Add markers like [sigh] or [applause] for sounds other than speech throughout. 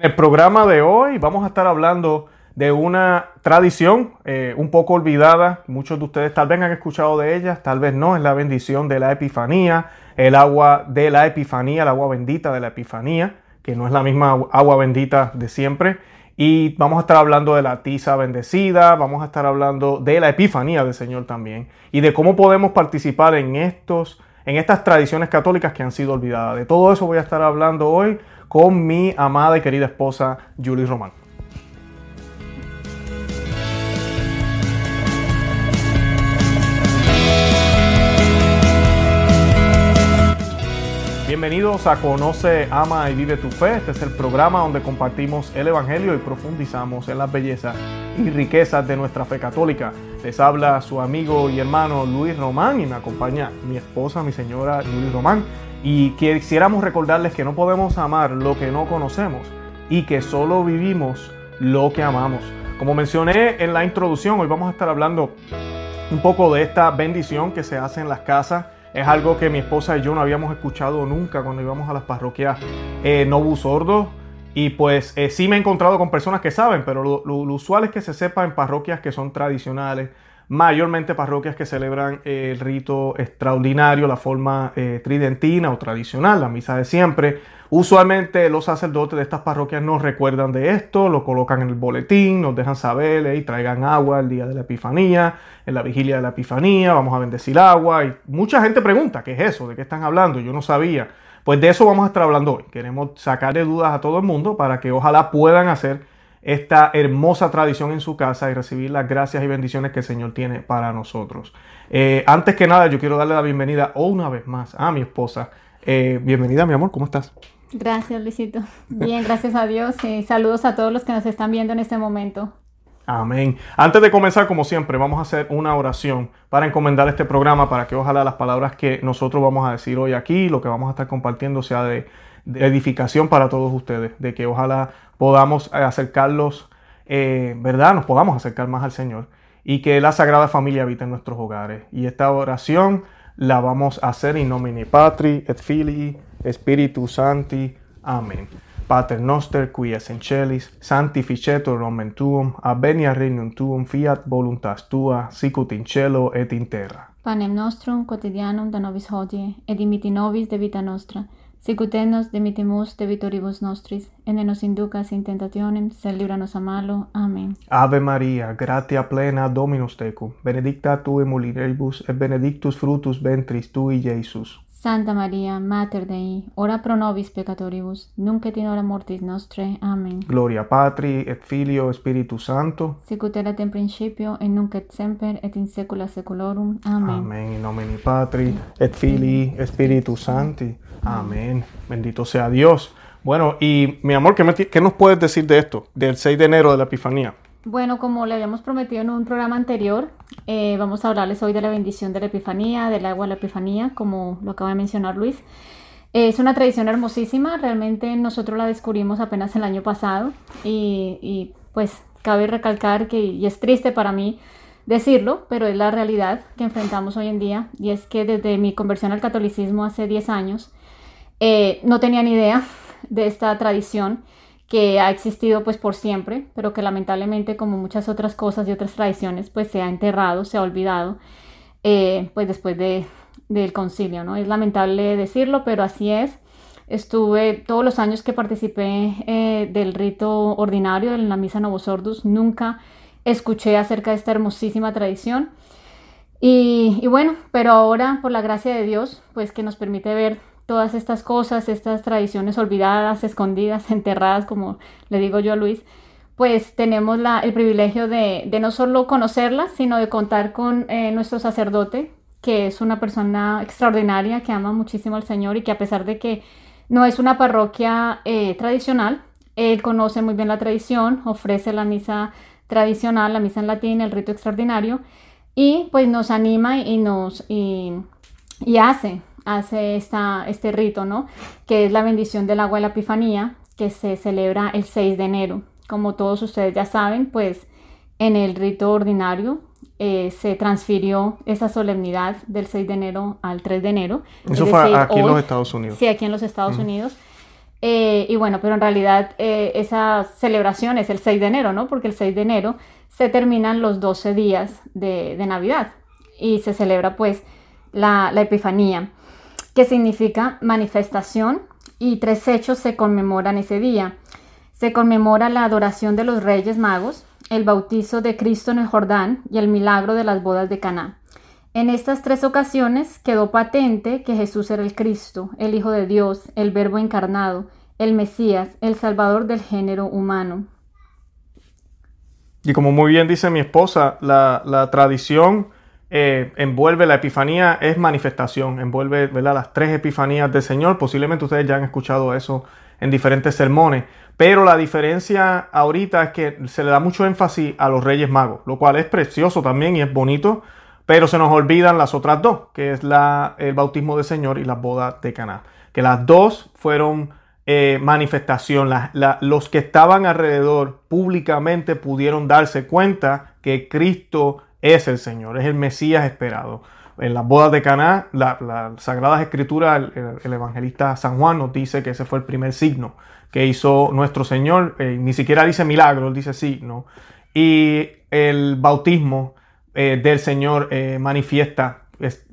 En el programa de hoy vamos a estar hablando de una tradición eh, un poco olvidada. Muchos de ustedes tal vez han escuchado de ella, tal vez no. Es la bendición de la Epifanía, el agua de la Epifanía, el agua bendita de la Epifanía, que no es la misma agua bendita de siempre. Y vamos a estar hablando de la tiza bendecida, vamos a estar hablando de la Epifanía del Señor también y de cómo podemos participar en estos en estas tradiciones católicas que han sido olvidadas. De todo eso voy a estar hablando hoy con mi amada y querida esposa Julie Román. Bienvenidos a Conoce, Ama y Vive tu Fe. Este es el programa donde compartimos el Evangelio y profundizamos en las bellezas y riquezas de nuestra fe católica. Les habla su amigo y hermano Luis Román y me acompaña mi esposa, mi señora Luis Román. Y quisiéramos recordarles que no podemos amar lo que no conocemos y que solo vivimos lo que amamos. Como mencioné en la introducción, hoy vamos a estar hablando un poco de esta bendición que se hace en las casas es algo que mi esposa y yo no habíamos escuchado nunca cuando íbamos a las parroquias eh, Novus Ordo. Y pues eh, sí me he encontrado con personas que saben, pero lo, usual es que se sepa en parroquias que son tradicionales, mayormente parroquias que celebran el rito extraordinario, la forma eh, tridentina o tradicional, la misa de siempre. Usualmente los sacerdotes de estas parroquias nos recuerdan de esto, lo colocan en el boletín, nos dejan saber y traigan agua el día de la Epifanía, en la vigilia de la Epifanía, vamos a bendecir agua. Y mucha gente pregunta, ¿qué es eso? ¿De qué están hablando? Yo no sabía. Pues de eso vamos a estar hablando hoy. Queremos sacarle dudas a todo el mundo para que ojalá puedan hacer esta hermosa tradición en su casa y recibir las gracias y bendiciones que el Señor tiene para nosotros. Eh, antes que nada, yo quiero darle la bienvenida una vez más a mi esposa. Eh, bienvenida, mi amor, ¿cómo estás? Gracias, Luisito. Bien, gracias a Dios y saludos a todos los que nos están viendo en este momento. Amén. Antes de comenzar, como siempre, vamos a hacer una oración para encomendar este programa, para que ojalá las palabras que nosotros vamos a decir hoy aquí, lo que vamos a estar compartiendo, sea de, edificación para todos ustedes, de que ojalá podamos acercarlos, eh, ¿verdad? Nos podamos acercar más al Señor y que la Sagrada Familia habite en nuestros hogares. Y esta oración la vamos a hacer in nomine Patri et Filii Spiritus Santi. Amén. Pater noster, qui es in celis, sanctificetur nomen tuum, avenia regnum tuum, fiat voluntas tua, sicut in cielo et in terra. Panem nostrum quotidianum da nobis hodie, et dimiti nobis de vita nostra, sicut nos dimitimus de vitoribus nostris, et ne nos inducas in tentationem, sed libra nos a malo. Amen. Ave Maria, gratia plena Dominus tecum, benedicta tu in mulieribus, et benedictus fructus ventris tui, Iesus. Santa Maria, Mater Dei, ora pro nobis peccatoribus, nunc et in hora mortis nostre. Amen. Gloria Patri, et Filio, Spiritus Sancto. Sicut erat in principio, et nunc et semper, et in saecula saeculorum. Amen. Amen. In nomine Patri, et Filii, Spiritus Sancti. Amén. Bendito sea Dios. Bueno, y mi amor, ¿qué, ¿qué nos puedes decir de esto, del 6 de enero de la Epifanía? Bueno, como le habíamos prometido en un programa anterior, eh, vamos a hablarles hoy de la bendición de la Epifanía, del agua de la Epifanía, como lo acaba de mencionar Luis. es una tradición hermosísima, realmente nosotros la descubrimos apenas el año pasado y, pues cabe recalcar que, y es triste para mí decirlo, pero es la realidad que enfrentamos hoy en día y es que desde mi conversión al catolicismo hace 10 años eh, no tenía ni idea de esta tradición que ha existido pues por siempre, pero que lamentablemente como muchas otras cosas y otras tradiciones pues se ha enterrado, se ha olvidado eh, pues después de, del concilio, ¿no? Es lamentable decirlo, pero así es. Estuve todos los años que participé eh, del rito ordinario en la misa Novos Ordus, nunca escuché acerca de esta hermosísima tradición. Y, y bueno, pero ahora por la gracia de Dios, pues que nos permite ver todas estas cosas, estas tradiciones olvidadas, escondidas, [laughs] enterradas, como le digo yo a Luis, pues tenemos el privilegio de, no solo conocerlas, sino de contar con eh, nuestro sacerdote, que es una persona extraordinaria, que ama muchísimo al Señor y que a pesar de que no es una parroquia eh, tradicional, él conoce muy bien la tradición, ofrece la misa tradicional, la misa en latín, el rito extraordinario, y pues nos anima y nos y hace hace esta, este rito, ¿no? Que es la bendición del agua de la Epifanía, que se celebra el 6 de enero. Como todos ustedes ya saben, pues en el rito ordinario eh, se transfirió esa solemnidad del 6 de enero al 3 de enero. Eso fue aquí en los Estados Unidos. Sí, aquí en los Estados Unidos. Eh, y bueno, pero en realidad eh, esa celebración es el 6 de enero, ¿no? Porque el 6 de enero se terminan los 12 días de, Navidad y se celebra pues la, la Epifanía, que significa manifestación y tres hechos se conmemoran ese día. Se conmemora la adoración de los Reyes Magos, el bautizo de Cristo en el Jordán y el milagro de las bodas de Caná. En estas tres ocasiones quedó patente que Jesús era el Cristo, el Hijo de Dios, el Verbo encarnado, el Mesías, el Salvador del género humano. Y como muy bien dice mi esposa, la, tradición eh, envuelve la epifanía, es manifestación, envuelve las tres epifanías del Señor. Posiblemente ustedes ya han escuchado eso en diferentes sermones. Pero la diferencia ahorita es que se le da mucho énfasis a los Reyes Magos, lo cual es precioso también y es bonito pero se nos olvidan las otras dos, que es la, el bautismo del Señor y la boda de Caná. Que las dos fueron eh, manifestación. los que estaban alrededor públicamente pudieron darse cuenta que Cristo es el Señor, es el Mesías esperado. En las bodas de Caná, las la Sagradas Escrituras, el, evangelista San Juan nos dice que ese fue el primer signo que hizo nuestro Señor. Eh, ni siquiera dice milagro, él dice signo. Y el bautismo eh, del Señor eh, manifiesta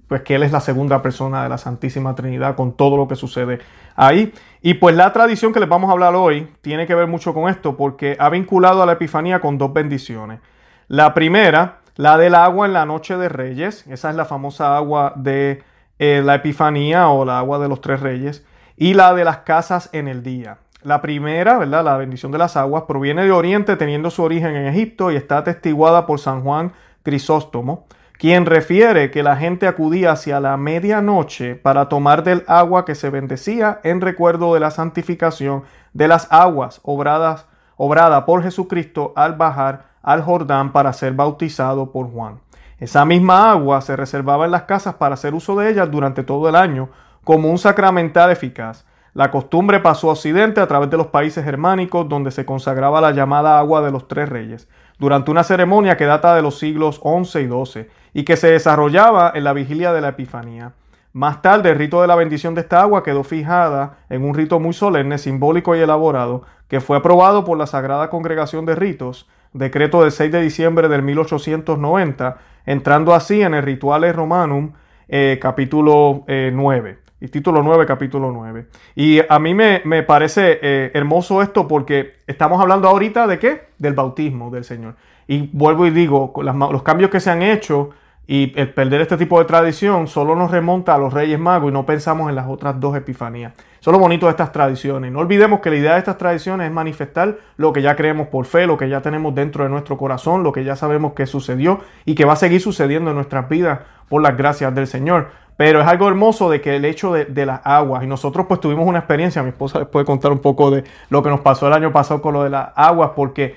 pues que Él es la segunda persona de la Santísima Trinidad con todo lo que sucede ahí. Y pues la tradición que les vamos a hablar hoy tiene que ver mucho con esto porque ha vinculado a la Epifanía con dos bendiciones. La primera, la del agua en la noche de Reyes, esa es la famosa agua de eh, la Epifanía o la agua de los tres reyes, y la de las casas en el día. La primera, ¿verdad? La bendición de las aguas proviene de Oriente teniendo su origen en Egipto y está atestiguada por San Juan Crisóstomo, quien refiere que la gente acudía hacia la medianoche para tomar del agua que se bendecía en recuerdo de la santificación de las aguas obradas, obrada por Jesucristo al bajar al Jordán para ser bautizado por Juan. Esa misma agua se reservaba en las casas para hacer uso de ellas durante todo el año como un sacramental eficaz. La costumbre pasó a Occidente a través de los países germánicos donde se consagraba la llamada agua de los tres reyes durante una ceremonia que data de los siglos XI y XII y que se desarrollaba en la vigilia de la Epifanía. Más tarde, el rito de la bendición de esta agua quedó fijada en un rito muy solemne, simbólico y elaborado, que fue aprobado por la Sagrada Congregación de Ritos, decreto del 6 de diciembre del 1890, entrando así en el Rituales Romanum, eh, capítulo 9. Eh, y título 9, capítulo 9. Y a mí me, parece eh, hermoso esto porque estamos hablando ahorita de qué? Del bautismo del Señor. Y vuelvo y digo, los cambios que se han hecho y el perder este tipo de tradición solo nos remonta a los Reyes Magos y no pensamos en las otras dos epifanías. Eso es lo bonito de estas tradiciones. No olvidemos que la idea de estas tradiciones es manifestar lo que ya creemos por fe, lo que ya tenemos dentro de nuestro corazón, lo que ya sabemos que sucedió y que va a seguir sucediendo en nuestras vidas por las gracias del Señor. Pero es algo hermoso de que el hecho de, las aguas, y nosotros pues tuvimos una experiencia, mi esposa les puede contar un poco de lo que nos pasó el año pasado con lo de las aguas, porque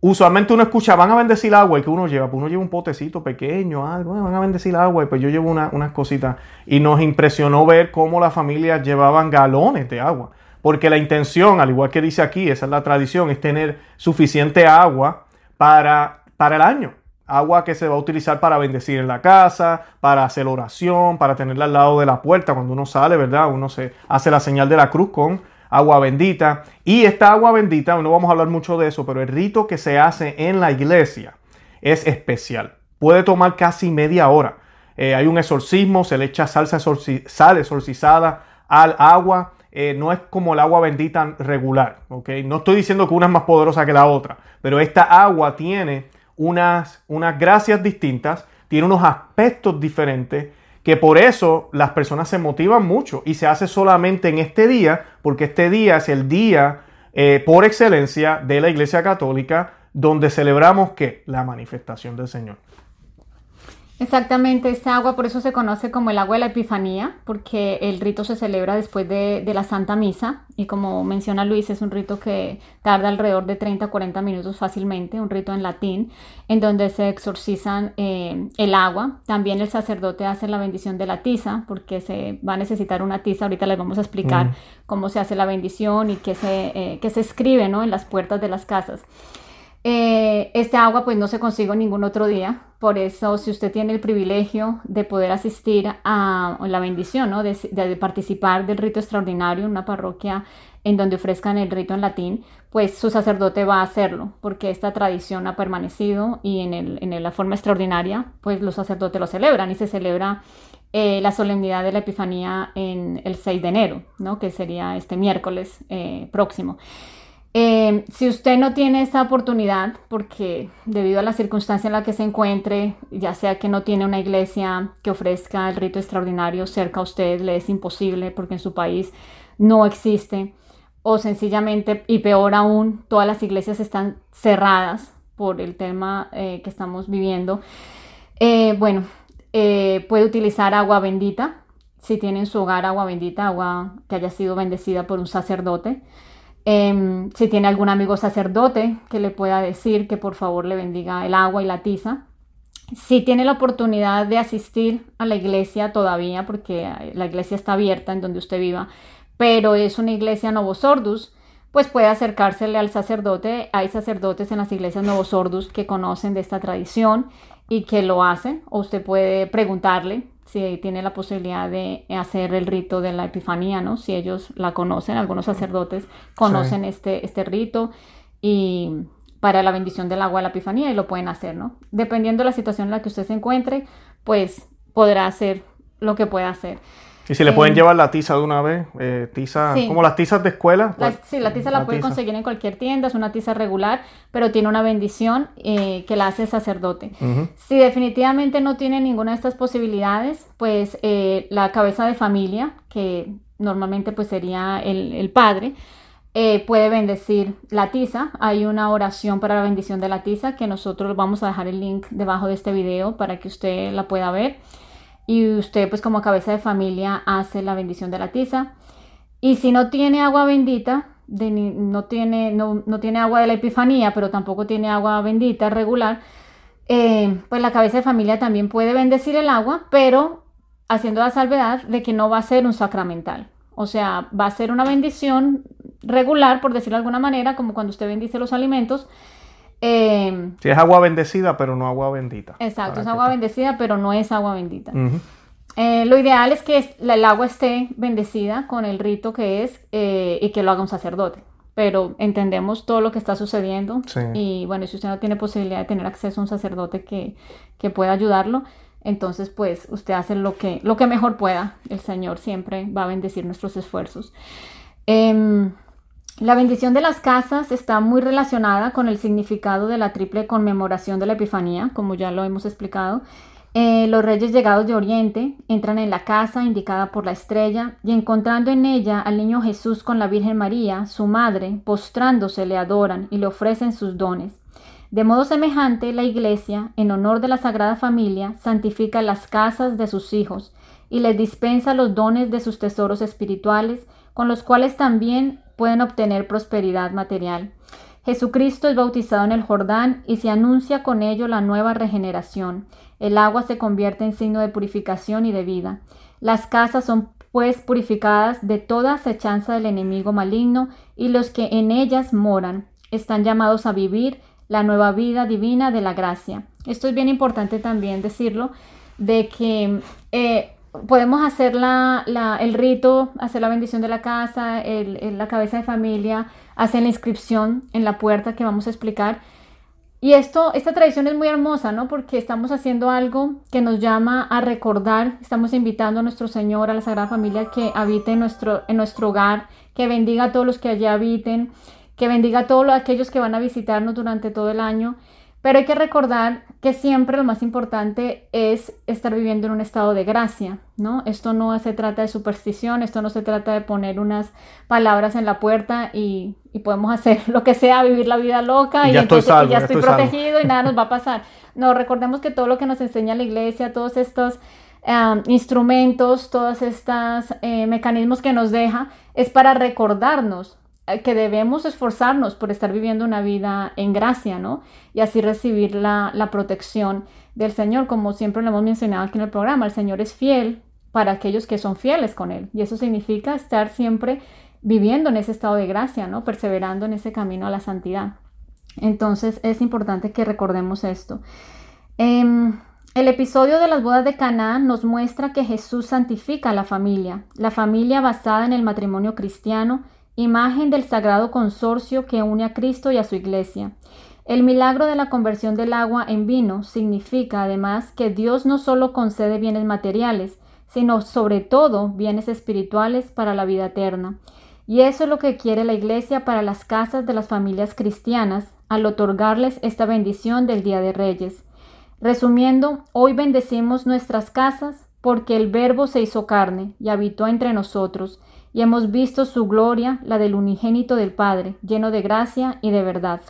usualmente uno escucha, van a bendecir agua y que uno lleva, pues uno lleva un potecito pequeño, algo, van a bendecir agua y pues yo llevo unas cositas. Y nos impresionó ver cómo las familias llevaban galones de agua, porque la intención, al igual que dice aquí, esa es la tradición, es tener suficiente agua para, para el año agua que se va a utilizar para bendecir en la casa, para hacer oración, para tenerla al lado de la puerta cuando uno sale, ¿verdad? Uno se hace la señal de la cruz con agua bendita. Y esta agua bendita, no vamos a hablar mucho de eso, pero el rito que se hace en la iglesia es especial. Puede tomar casi media hora. Eh, hay un exorcismo, se le echa salsa sal exorcizada al agua. Eh, no es como el agua bendita regular, ¿ok? No estoy diciendo que una es más poderosa que la otra, pero esta agua tiene unas, unas gracias distintas, tiene unos aspectos diferentes, que por eso las personas se motivan mucho y se hace solamente en este día, porque este día es el día eh, por excelencia de la Iglesia Católica donde celebramos que la manifestación del Señor. Exactamente, esta agua por eso se conoce como el agua de la Epifanía, porque el rito se celebra después de, la Santa Misa y como menciona Luis, es un rito que tarda alrededor de 30 a 40 minutos fácilmente, un rito en latín, en donde se exorcizan eh, el agua. También el sacerdote hace la bendición de la tiza, porque se va a necesitar una tiza, ahorita les vamos a explicar mm. cómo se hace la bendición y qué se, eh, se escribe ¿no? en las puertas de las casas. Eh, este agua pues no se consigue ningún otro día, por eso si usted tiene el privilegio de poder asistir a la bendición, ¿no? de, participar del rito extraordinario en una parroquia en donde ofrezcan el rito en latín, pues su sacerdote va a hacerlo, porque esta tradición ha permanecido y en, la forma extraordinaria, pues los sacerdotes lo celebran y se celebra eh, la solemnidad de la Epifanía en el 6 de enero, ¿no? que sería este miércoles eh, próximo. Eh, si usted no tiene esa oportunidad, porque debido a la circunstancia en la que se encuentre, ya sea que no tiene una iglesia que ofrezca el rito extraordinario cerca a usted, le es imposible porque en su país no existe, o sencillamente, y peor aún, todas las iglesias están cerradas por el tema eh, que estamos viviendo, eh, bueno, puede utilizar agua bendita, si tiene en su hogar agua bendita, agua que haya sido bendecida por un sacerdote. Em, si tiene algún amigo sacerdote que le pueda decir que por favor le bendiga el agua y la tiza. Si tiene la oportunidad de asistir a la iglesia todavía, porque la iglesia está abierta en donde usted viva, pero es una iglesia Novosordus, pues puede acercársele al sacerdote. Hay sacerdotes en las iglesias Novosordus que conocen de esta tradición y que lo hacen, o usted puede preguntarle si tiene la posibilidad de hacer el rito de la Epifanía, ¿no? Si ellos la conocen, algunos sacerdotes conocen este, este rito y para la bendición del agua de la Epifanía y lo pueden hacer, ¿no? Dependiendo de la situación en la que usted se encuentre, pues podrá hacer lo que pueda hacer. Y si le pueden llevar la tiza de una vez, eh, tiza, como las tizas de escuela. Pues, sí, la tiza la, puede conseguir en cualquier tienda, es una tiza regular, pero tiene una bendición eh, que la hace sacerdote. Si definitivamente no tiene ninguna de estas posibilidades, pues eh, la cabeza de familia, que normalmente pues sería el, el padre, puede bendecir la tiza. Hay una oración para la bendición de la tiza que nosotros vamos a dejar el link debajo de este video para que usted la pueda ver y usted pues como cabeza de familia hace la bendición de la tiza. Y si no tiene agua bendita, no, tiene, no, tiene agua de la epifanía, pero tampoco tiene agua bendita regular, eh, pues la cabeza de familia también puede bendecir el agua, pero haciendo la salvedad de que no va a ser un sacramental. O sea, va a ser una bendición regular, por decirlo de alguna manera, como cuando usted bendice los alimentos, eh, si es agua bendecida, pero no agua bendita. Exacto, es agua bendecida, pero no es agua bendita. Eh, lo ideal es que el agua esté bendecida con el rito que es eh, y que lo haga un sacerdote. Pero entendemos todo lo que está sucediendo. Y bueno, si usted no tiene posibilidad de tener acceso a un sacerdote que, que pueda ayudarlo, entonces pues usted hace lo que, lo que mejor pueda. El Señor siempre va a bendecir nuestros esfuerzos. Em, la bendición de las casas está muy relacionada con el significado de la triple conmemoración de la Epifanía, como ya lo hemos explicado. Eh, los reyes llegados de Oriente entran en la casa indicada por la estrella y encontrando en ella al niño Jesús con la Virgen María, su madre, postrándose le adoran y le ofrecen sus dones. De modo semejante, la Iglesia, en honor de la Sagrada Familia, santifica las casas de sus hijos y les dispensa los dones de sus tesoros espirituales, con los cuales también pueden obtener prosperidad material. Jesucristo es bautizado en el Jordán y se anuncia con ello la nueva regeneración. El agua se convierte en signo de purificación y de vida. Las casas son pues purificadas de toda acechanza del enemigo maligno y los que en ellas moran están llamados a vivir la nueva vida divina de la gracia. Esto es bien importante también decirlo, de que eh, podemos hacer la, el rito, hacer la bendición de la casa, la cabeza de familia, hacer la inscripción en la puerta que vamos a explicar. Y esto, esta tradición es muy hermosa, ¿no? Porque estamos haciendo algo que nos llama a recordar, estamos invitando a nuestro Señor, a la Sagrada Familia, que habite en nuestro, en nuestro hogar, que bendiga a todos los que allí habiten, que bendiga a todos aquellos que van a visitarnos durante todo el año pero hay que recordar que siempre lo más importante es estar viviendo en un estado de gracia, ¿no? Esto no se trata de superstición, esto no se trata de poner unas palabras en la puerta y, podemos [laughs] hacer lo que sea, vivir la vida loca y, ya entonces estoy ya, estoy, protegido y nada nos va a pasar. No, recordemos que todo lo que nos enseña la iglesia, todos estos instrumentos, todos estos eh, mecanismos que nos deja, es para recordarnos que debemos esforzarnos por estar viviendo una vida en gracia, ¿no? Y así recibir la, protección del Señor, como siempre lo hemos mencionado aquí en el programa, el Señor es fiel para aquellos que son fieles con Él. Y eso significa estar siempre viviendo en ese estado de gracia, ¿no? Perseverando en ese camino a la santidad. Entonces es importante que recordemos esto. Em, el episodio de las bodas de Canaán nos muestra que Jesús santifica la familia, la familia basada en el matrimonio cristiano imagen del sagrado consorcio que une a Cristo y a su iglesia. El milagro de la conversión del agua en vino significa además que Dios no solo concede bienes materiales, sino sobre todo bienes espirituales para la vida eterna. Y eso es lo que quiere la Iglesia para las casas de las familias cristianas al otorgarles esta bendición del Día de Reyes. Resumiendo, hoy bendecimos nuestras casas porque el Verbo se hizo carne y habitó entre nosotros, y hemos visto su gloria, la del unigénito del Padre, lleno de gracia y de verdad.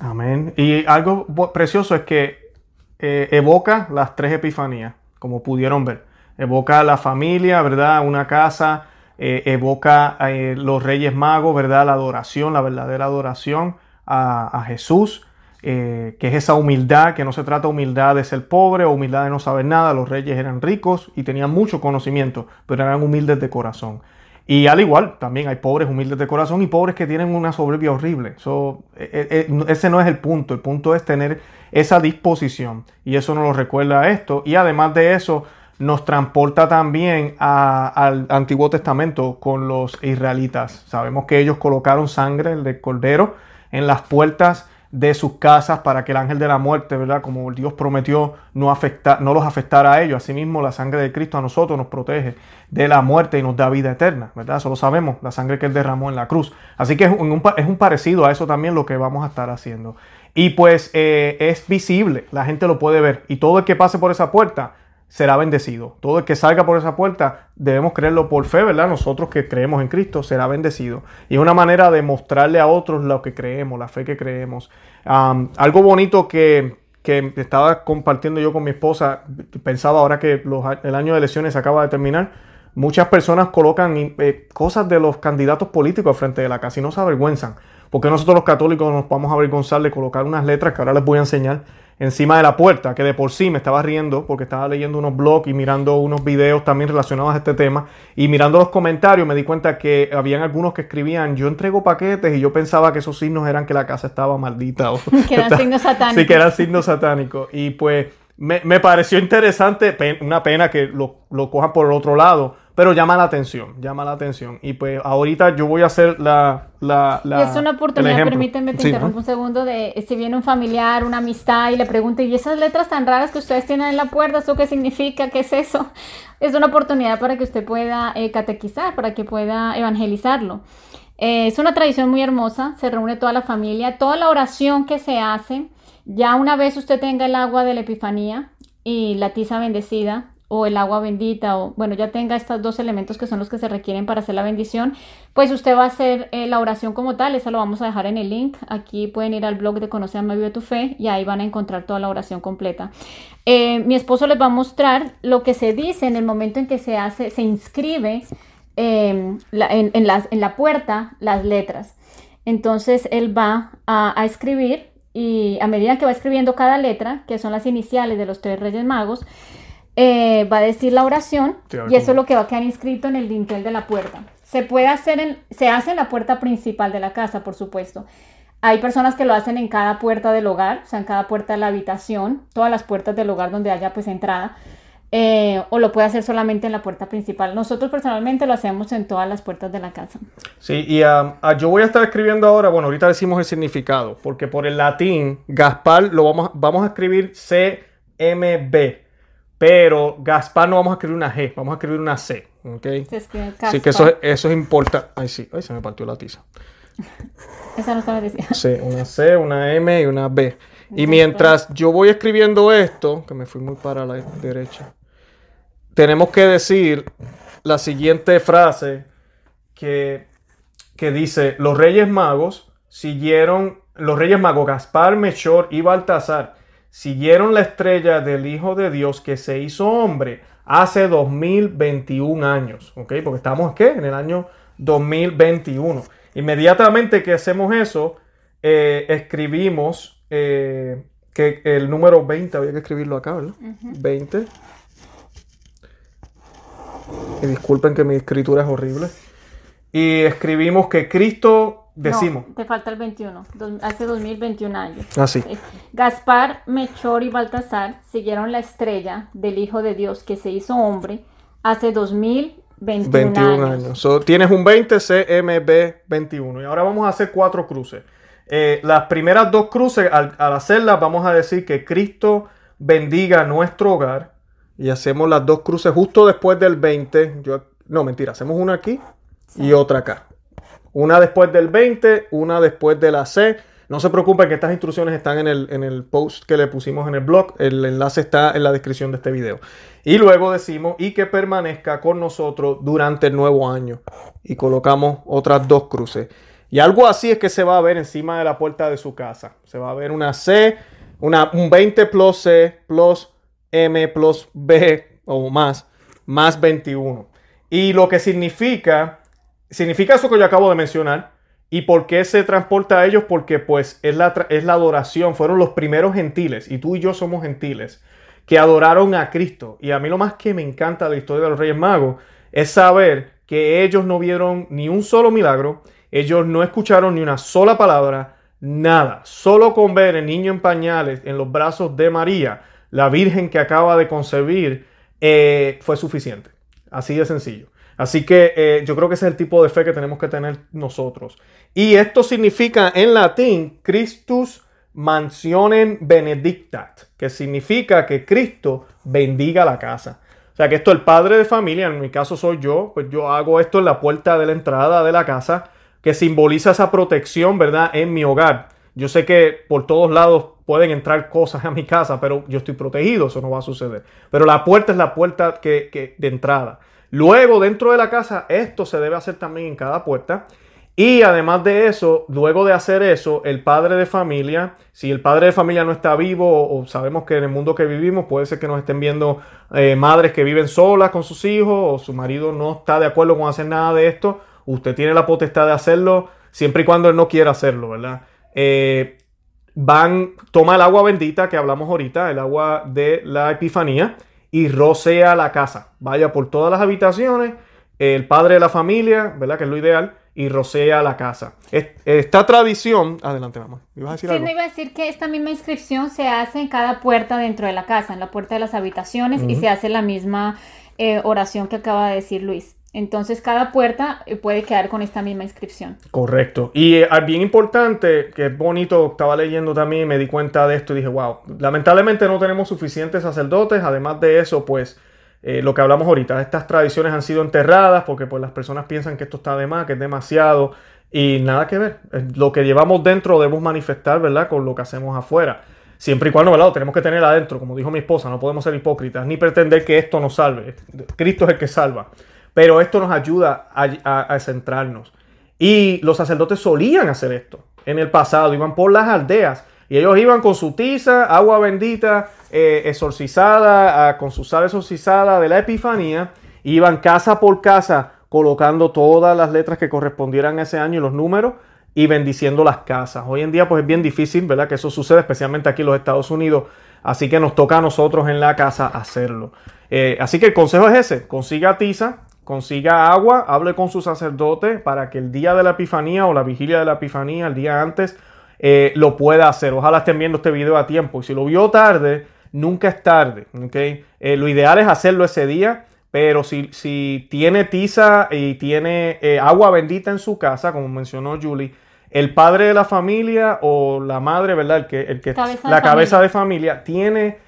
Amén. Y algo precioso es que eh, evoca las tres epifanías, como pudieron ver. Evoca la familia, ¿verdad? Una casa, eh, evoca eh, los reyes magos, ¿verdad? La adoración, la verdadera adoración a, Jesús, que es esa humildad, que no se trata de humildad de ser pobre o humildad de no saber nada. Los reyes eran ricos y tenían mucho conocimiento, pero eran humildes de corazón. Y al igual, también hay pobres humildes de corazón y pobres que tienen una soberbia horrible. E, e, e, ese no es el punto. El punto es tener esa disposición. Y eso nos lo recuerda esto. Y además de eso, nos transporta también al Antiguo Testamento con los israelitas. Sabemos que ellos colocaron sangre del cordero en las puertas de sus casas para que el ángel de la muerte, ¿verdad? Como Dios prometió, no, no los afectara a ellos. Asimismo, la sangre de Cristo a nosotros nos protege de la muerte y nos da vida eterna, ¿verdad? Eso lo sabemos, la sangre que Él derramó en la cruz. Así que es un, es un parecido a eso también lo que vamos a estar haciendo. Y pues eh, es visible, la gente lo puede ver. Y todo el que pase por esa puerta será bendecido. Todo el que salga por esa puerta debemos creerlo por fe, ¿verdad? Nosotros que creemos en Cristo será bendecido. Y es una manera de mostrarle a otros lo que creemos, la fe que creemos. algo bonito que, que, estaba compartiendo yo con mi esposa, pensaba ahora que el año de elecciones acaba de terminar, muchas personas colocan eh, cosas de los candidatos políticos frente de la casa y no se avergüenzan. Porque nosotros los católicos nos vamos a avergonzar de colocar unas letras que ahora les voy a enseñar encima de la puerta, que de por sí me estaba riendo porque estaba leyendo unos blogs y mirando unos videos también relacionados a este tema. Y mirando los comentarios me di cuenta que habían algunos que escribían yo entrego paquetes y yo pensaba que esos signos eran que la casa estaba maldita. O [laughs] que eran signos satánicos. Sí, que eran signos satánicos. Y pues me, pareció interesante, una pena que lo, lo cojan por el otro lado, pero llama la atención, llama la atención. Y pues ahorita yo voy a hacer la... la, y es una oportunidad, permítanme te interrumpo un segundo, de si viene un familiar, una amistad y le pregunta, ¿y esas letras tan raras que ustedes tienen en la puerta, eso qué significa? ¿Qué es eso? [laughs] Es una oportunidad para que usted pueda eh, catequizar, para que pueda evangelizarlo. Eh, es una tradición muy hermosa, se reúne toda la familia, toda la oración que se hace, ya una vez usted tenga el agua de la Epifanía y la tiza bendecida, o el agua bendita o bueno ya tenga estos dos elementos que son los que se requieren para hacer la bendición pues usted va a hacer eh, la oración como tal. Esa lo vamos a dejar en el link. Aquí pueden ir al blog de Conoce a Vive tu Fe y ahí van a encontrar toda la oración completa. Eh, mi esposo les va a mostrar lo que se dice en el momento en que se hace se inscribe em, en, la, puerta las letras. Entonces él va a escribir y a medida que va escribiendo cada letra, que son las iniciales de los tres Reyes Magos, eh, va a decir la oración y eso es lo que va a quedar inscrito en el dintel de la puerta. Se puede hacer en, se hace en la puerta principal de la casa, por supuesto. Hay personas que lo hacen en cada puerta del hogar, o sea, en cada puerta de la habitación, todas las puertas del hogar donde haya pues entrada, eh, o lo puede hacer solamente en la puerta principal. Nosotros personalmente lo hacemos en todas las puertas de la casa. Sí, y um, ah, yo voy a estar escribiendo ahora, bueno, ahorita decimos el significado, porque por el latín, Gaspar lo vamos, vamos a escribir CMB. Pero Gaspar no vamos a escribir una G, vamos a escribir una C. ¿ok? Así que eso, eso es importante. Ay, sí, ay, se me partió la tiza. [laughs] Esa no estaba diciendo. Sí, una C, una M y una B. Y mientras yo voy escribiendo esto, que me fui muy para la derecha, tenemos que decir la siguiente frase que, que dice, los reyes magos siguieron, los reyes magos Gaspar, Melchor y Baltasar siguieron la estrella del Hijo de Dios que se hizo hombre hace 2021 años, ¿ok? Porque estamos, ¿qué? En el año 2021. Inmediatamente que hacemos eso, eh, escribimos eh, que el número 20, había que escribirlo acá, ¿verdad? 20. Y disculpen que mi escritura es horrible. Y escribimos que Cristo Decimos. te falta el 21, hace 2021 años. Ah, sí. Gaspar, Melchor y Baltasar siguieron la estrella del Hijo de Dios que se hizo hombre hace 2000 21, años. tienes un 20 CMB21. Y ahora vamos a hacer cuatro cruces. Eh, las primeras dos cruces, al, hacerlas, vamos a decir que Cristo bendiga nuestro hogar. Y hacemos las dos cruces justo después del 20. Yo, no, mentira, hacemos una aquí y otra acá. Una después del 20, una después de la C. No se preocupen que estas instrucciones están en el, en el post que le pusimos en el blog. El enlace está en la descripción de este video. Y luego decimos y que permanezca con nosotros durante el nuevo año. Y colocamos otras dos cruces. Y algo así es que se va a ver encima de la puerta de su casa. Se va a ver una C, una, un 20 plus C plus M plus B o más, más 21. Y lo que significa, significa eso que yo acabo de mencionar. ¿Y por qué se transporta a ellos? Porque pues es la, es la adoración. Fueron los primeros gentiles, y tú y yo somos gentiles, que adoraron a Cristo. Y a mí lo más que me encanta de la historia de los Reyes Magos es saber que ellos no vieron ni un solo milagro, ellos no escucharon ni una sola palabra, nada. Solo con ver el niño en pañales en los brazos de María, la Virgen que acaba de concebir, eh, fue suficiente. Así de sencillo. Así que eh, yo creo que ese es el tipo de fe que tenemos que tener nosotros. Y esto significa en latín Christus mansionen benedictat, que significa que Cristo bendiga la casa. O sea que esto el padre de familia, en mi caso soy yo, pues yo hago esto en la puerta de la entrada de la casa que simboliza esa protección, ¿verdad? En mi hogar. Yo sé que por todos lados pueden entrar cosas a mi casa, pero yo estoy protegido, eso no va a suceder. Pero la puerta es la puerta que, de entrada. Luego, dentro de la casa, esto se debe hacer también en cada puerta. Y además de eso, luego de hacer eso, el padre de familia, si el padre de familia no está vivo o, sabemos que en el mundo que vivimos puede ser que nos estén viendo eh, madres que viven solas con sus hijos o su marido no está de acuerdo con hacer nada de esto, Usted tiene la potestad de hacerlo siempre y cuando él no quiera hacerlo, ¿verdad? Eh, van, toma el agua bendita que hablamos ahorita, el agua de la Epifanía, y rocea la casa. Vaya por todas las habitaciones, el padre de la familia, ¿verdad? Que es lo ideal, y rocea la casa. Esta tradición, adelante, mamá. ¿Ibas a decir sí, me iba a decir que esta misma inscripción se hace en cada puerta dentro de la casa, en la puerta de las habitaciones, y se hace la misma eh, oración que acaba de decir Luis. Entonces cada puerta eh, puede quedar con esta misma inscripción. Correcto. Y eh, bien importante, que es bonito, estaba leyendo también me di cuenta de esto y dije, wow, lamentablemente no tenemos suficientes sacerdotes. Además de eso, pues eh, lo que hablamos ahorita, estas tradiciones han sido enterradas porque pues las personas piensan que esto está de más, que es demasiado y nada que ver. Lo que llevamos dentro debemos manifestar, ¿verdad? Con lo que hacemos afuera. Siempre y cuando, ¿verdad? Lo tenemos que tener adentro, como dijo mi esposa, no podemos ser hipócritas ni pretender que esto nos salve. Cristo es el que salva. Pero esto nos ayuda a, centrarnos. Y los sacerdotes solían hacer esto en el pasado, iban por las aldeas y ellos iban con su tiza, agua bendita, eh, exorcizada, con su sal exorcizada de la Epifanía, iban casa por casa colocando todas las letras que correspondieran a ese año y los números y bendiciendo las casas. Hoy en día pues es bien difícil, ¿verdad? Que eso suceda, especialmente aquí en los Estados Unidos. Así que nos toca a nosotros en la casa hacerlo. Eh, así que el consejo es ese, consiga tiza, consiga agua, hable con su sacerdote para que el día de la Epifanía o la vigilia de la Epifanía, el día antes, eh, lo pueda hacer. Ojalá estén viendo este video a tiempo. Y si lo vio tarde, nunca es tarde. ¿okay? Eh, lo ideal es hacerlo ese día, pero si, si tiene tiza y tiene eh, agua bendita en su casa, como mencionó Julie, el padre de la familia o la madre, ¿verdad? El que, el que la cabeza de familia tiene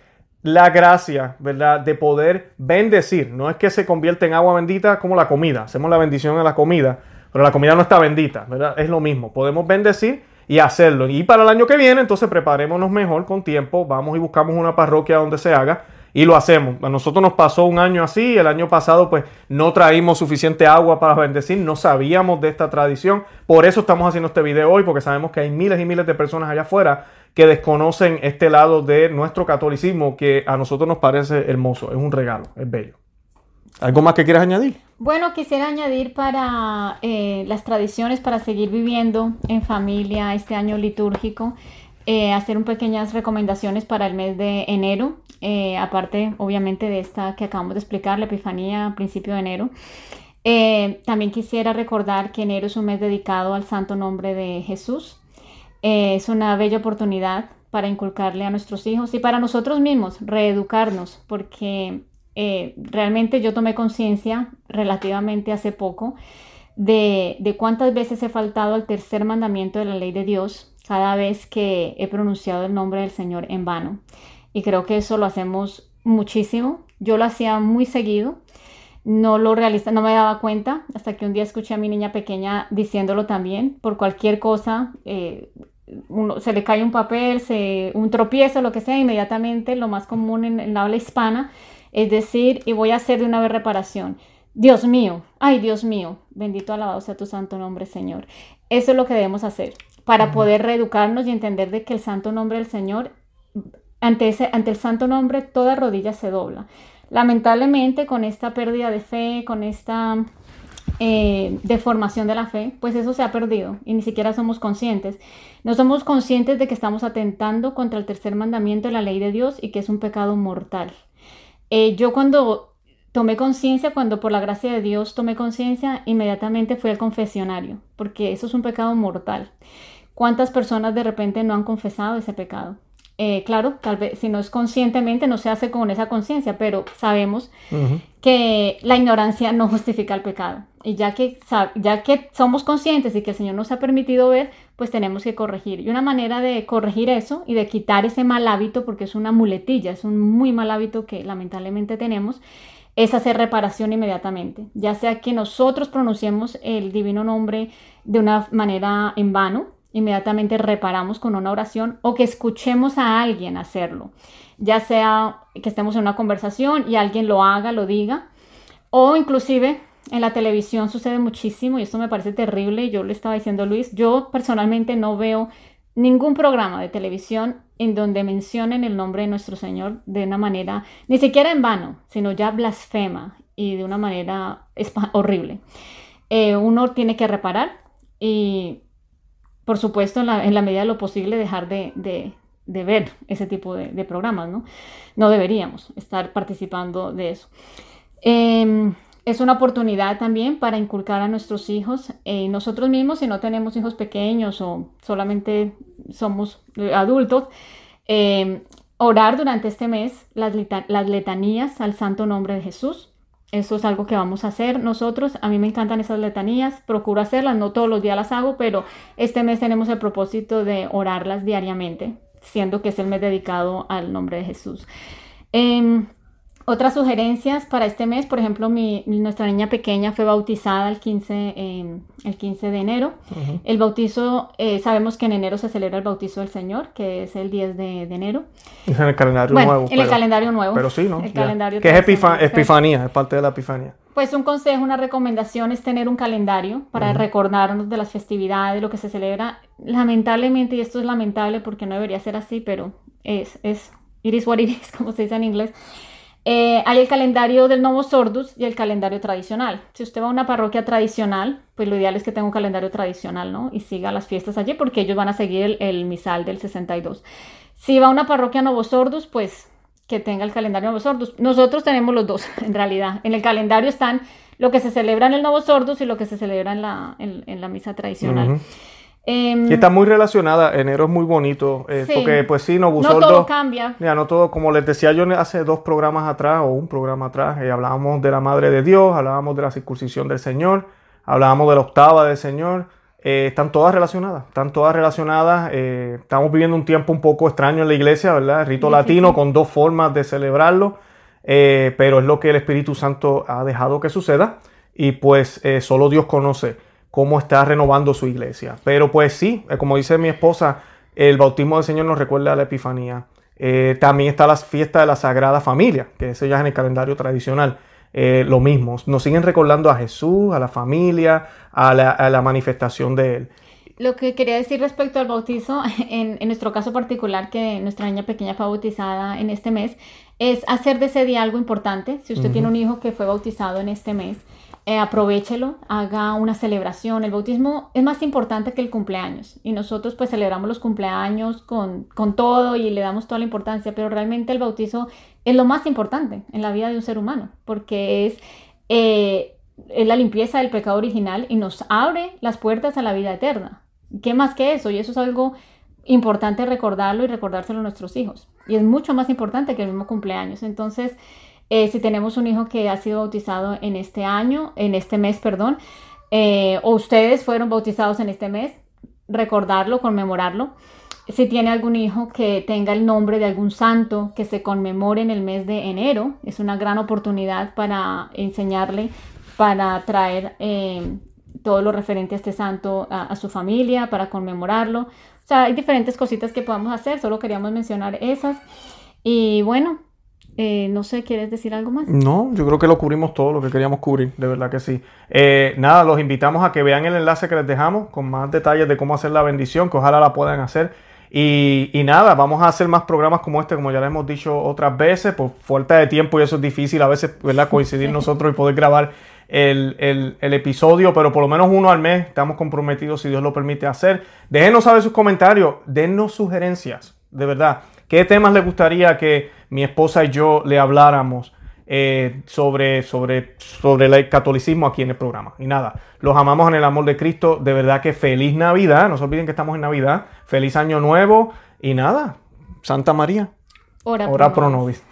la gracia, ¿verdad? De poder bendecir. No es que se convierta en agua bendita como la comida. Hacemos la bendición a la comida, pero la comida no está bendita, ¿verdad? Es lo mismo. Podemos bendecir y hacerlo. Y para el año que viene, entonces preparémonos mejor con tiempo. Vamos y buscamos una parroquia donde se haga y lo hacemos. A nosotros nos pasó un año así. El año pasado, pues no traímos suficiente agua para bendecir. No sabíamos de esta tradición. Por eso estamos haciendo este video hoy, porque sabemos que hay miles y miles de personas allá afuera que desconocen este lado de nuestro catolicismo que a nosotros nos parece hermoso, es un regalo, es bello. ¿Algo más que quieras añadir? Bueno, quisiera añadir para eh, las tradiciones para seguir viviendo en familia este año litúrgico, eh, hacer un pequeñas recomendaciones para el mes de enero, eh, aparte obviamente de esta que acabamos de explicar, la Epifanía principio de enero. también quisiera recordar que enero es un mes dedicado al santo nombre de Jesús. Eh, es una bella oportunidad para inculcarle a nuestros hijos y para nosotros mismos reeducarnos, porque eh, realmente yo tomé conciencia relativamente hace poco de, de cuántas veces he faltado al tercer mandamiento de la ley de Dios cada vez que he pronunciado el nombre del Señor en vano. Y creo que eso lo hacemos muchísimo. Yo lo hacía muy seguido. No lo realista, no me daba cuenta hasta que un día escuché a mi niña pequeña diciéndolo también. Por cualquier cosa, eh, uno, se le cae un papel, se, un tropiezo, lo que sea, inmediatamente lo más común en, en la habla hispana es decir, y voy a hacer de una vez reparación. Dios mío, ay Dios mío, bendito alabado sea tu santo nombre, Señor. Eso es lo que debemos hacer para poder reeducarnos y entender de que el santo nombre del Señor, ante, ese, ante el santo nombre, toda rodilla se dobla. Lamentablemente, con esta pérdida de fe, con esta eh, deformación de la fe, pues eso se ha perdido y ni siquiera somos conscientes. No somos conscientes de que estamos atentando contra el tercer mandamiento de la ley de Dios y que es un pecado mortal. Eh, yo cuando tomé conciencia, cuando por la gracia de Dios tomé conciencia, inmediatamente fui al confesionario, porque eso es un pecado mortal. ¿Cuántas personas de repente no han confesado ese pecado? Eh, claro, tal vez si no es conscientemente, no se hace con esa conciencia, pero sabemos que la ignorancia no justifica el pecado. Y ya que, ya que somos conscientes y que el Señor nos ha permitido ver, pues tenemos que corregir. Y una manera de corregir eso y de quitar ese mal hábito, porque es una muletilla, es un muy mal hábito que lamentablemente tenemos, es hacer reparación inmediatamente. Ya sea que nosotros pronunciemos el divino nombre de una manera en vano, inmediatamente reparamos con una oración o que escuchemos a alguien hacerlo, ya sea que estemos en una conversación y alguien lo haga, lo diga, o inclusive en la televisión sucede muchísimo y esto me parece terrible. Yo le estaba diciendo a Luis, yo personalmente no veo ningún programa de televisión en donde mencionen el nombre de nuestro Señor de una manera, ni siquiera en vano, sino ya blasfema y de una manera horrible. Eh, uno tiene que reparar y por supuesto, en la, medida de lo posible, dejar de, ver ese tipo de, programas, ¿no? No deberíamos estar participando de eso. Em, es una oportunidad también para inculcar a nuestros hijos, eh, nosotros mismos, si no tenemos hijos pequeños o solamente somos adultos, em, orar durante este mes las, las letanías al santo nombre de Jesús eso es algo que vamos a hacer nosotros. A mí me encantan esas letanías, procuro hacerlas, no todos los días las hago, pero este mes tenemos el propósito de orarlas diariamente, siendo que es el mes dedicado al nombre de Jesús. Em, otras sugerencias para este mes, por ejemplo, mi, nuestra niña pequeña fue bautizada el 15, em, el 15 de enero. El bautizo, eh, sabemos que en enero se celebra el bautizo del Señor, que es el 10 de, enero. Es en el calendario nuevo. En el calendario nuevo. Pero sí, ¿no? El calendario que es epifanía, es parte de la epifanía. Pues un consejo, una recomendación es tener un calendario para recordarnos de las festividades, lo que se celebra. Lamentablemente, y esto es lamentable porque no debería ser así, pero es, es, it is what it is, [laughs] como se dice en inglés eh, hay el calendario del Novo Sordus y el calendario tradicional. Si usted va a una parroquia tradicional, pues lo ideal es que tenga un calendario tradicional, ¿no? Y siga las fiestas allí porque ellos van a seguir el, misal del 62. Si va a una parroquia Novo Sordus, pues que tenga el calendario Novo Sordus. Nosotros tenemos los dos, [laughs] en realidad. En el calendario están lo que se celebra en el Novo Sordus y lo que se celebra en la, en, la misa tradicional. Em, está muy relacionada, enero es muy bonito, eh, porque pues sí, no No todo cambia. Ya, no todo, como les decía yo hace dos programas atrás, o un programa atrás, eh, hablábamos de la Madre de Dios, hablábamos de la circuncisión del Señor, hablábamos de la octava del Señor, eh, están todas relacionadas, están todas relacionadas, estamos viviendo un tiempo un poco extraño en la iglesia, ¿verdad? El rito latino con dos formas de celebrarlo, pero es lo que el Espíritu Santo ha dejado que suceda y pues solo Dios conoce cómo está renovando su iglesia. Pero pues sí, eh, como dice mi esposa, el bautismo del Señor nos recuerda a la Epifanía. Eh, también está la fiesta de la Sagrada Familia, que eso ya es en el calendario tradicional. Eh, lo mismo, nos siguen recordando a Jesús, a la familia, a la, manifestación de Él. Lo que quería decir respecto al bautizo, [laughs] en, nuestro caso particular, que nuestra niña pequeña fue bautizada en este mes, es hacer de ese día algo importante. Si usted tiene un hijo que fue bautizado en este mes, eh, aprovechelo, haga una celebración. El bautismo es más importante que el cumpleaños y nosotros pues celebramos los cumpleaños con, todo y le damos toda la importancia, pero realmente el bautizo es lo más importante en la vida de un ser humano porque es, eh, es la limpieza del pecado original y nos abre las puertas a la vida eterna. ¿Qué más que eso? Y eso es algo importante recordarlo y recordárselo a nuestros hijos. Y es mucho más importante que el mismo cumpleaños. Entonces, Eh, si tenemos un hijo que ha sido bautizado en este año, en este mes, perdón, eh, o ustedes fueron bautizados en este mes, recordarlo, conmemorarlo. Si tiene algún hijo que tenga el nombre de algún santo que se conmemore en el mes de enero, es una gran oportunidad para enseñarle, para traer eh, todo lo referente a este santo a, su familia, para conmemorarlo. O sea, hay diferentes cositas que podamos hacer, solo queríamos mencionar esas. Y bueno, eh, no sé, ¿quieres decir algo más? No, yo creo que lo cubrimos todo lo que queríamos cubrir, de verdad que sí. Eh, nada, los invitamos a que vean el enlace que les dejamos con más detalles de cómo hacer la bendición, que ojalá la puedan hacer. Y, nada, vamos a hacer más programas como este, como ya le hemos dicho otras veces, por falta de tiempo y eso es difícil a veces, ¿verdad? Coincidir [laughs] nosotros y poder grabar el, episodio, pero por lo menos uno al mes estamos comprometidos, si Dios lo permite hacer. Déjenos saber sus comentarios, dennos sugerencias, de verdad. ¿Qué temas les gustaría que mi esposa y yo le habláramos eh, sobre, sobre, sobre el catolicismo aquí en el programa? Y nada, los amamos en el amor de Cristo. De verdad que feliz Navidad. No se olviden que estamos en Navidad. Feliz Año Nuevo. Y nada, Santa María. Ora, pro nobis.